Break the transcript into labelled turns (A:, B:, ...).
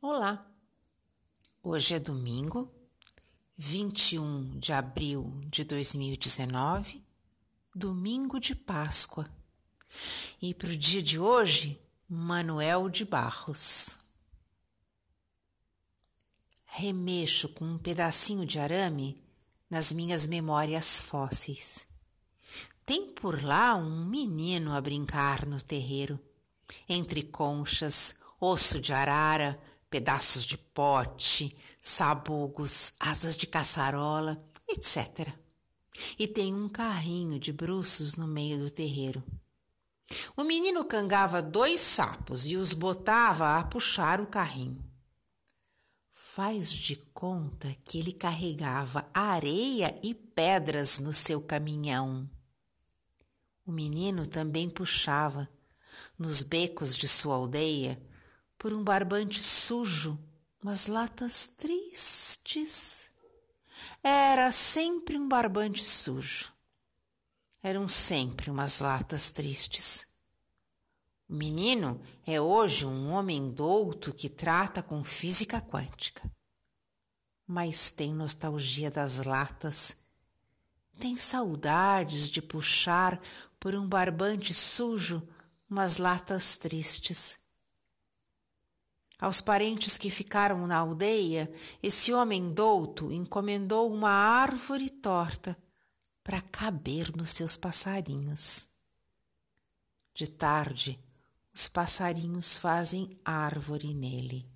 A: Olá! Hoje é domingo, 21 de abril de 2019, domingo de Páscoa. E para o dia de hoje, Manuel de Barros. Remexo com um pedacinho de arame nas minhas memórias fósseis. Tem por lá um menino a brincar no terreiro, entre conchas, osso de arara, pedaços de pote, sabugos, asas de caçarola, etc. E tem um carrinho de bruços no meio do terreiro. O menino cangava dois sapos e os botava a puxar o carrinho. Faz de conta que ele carregava areia e pedras no seu caminhão. O menino também puxava, nos becos de sua aldeia, por um barbante sujo, umas latas tristes. Era sempre um barbante sujo. Eram sempre umas latas tristes. O menino é hoje um homem douto que trata com física quântica. Mas tem nostalgia das latas, tem saudades de puxar por um barbante sujo umas latas tristes aos parentes que ficaram na aldeia, esse homem douto encomendou uma árvore torta para caber nos seus passarinhos. De tarde, os passarinhos fazem árvore nele.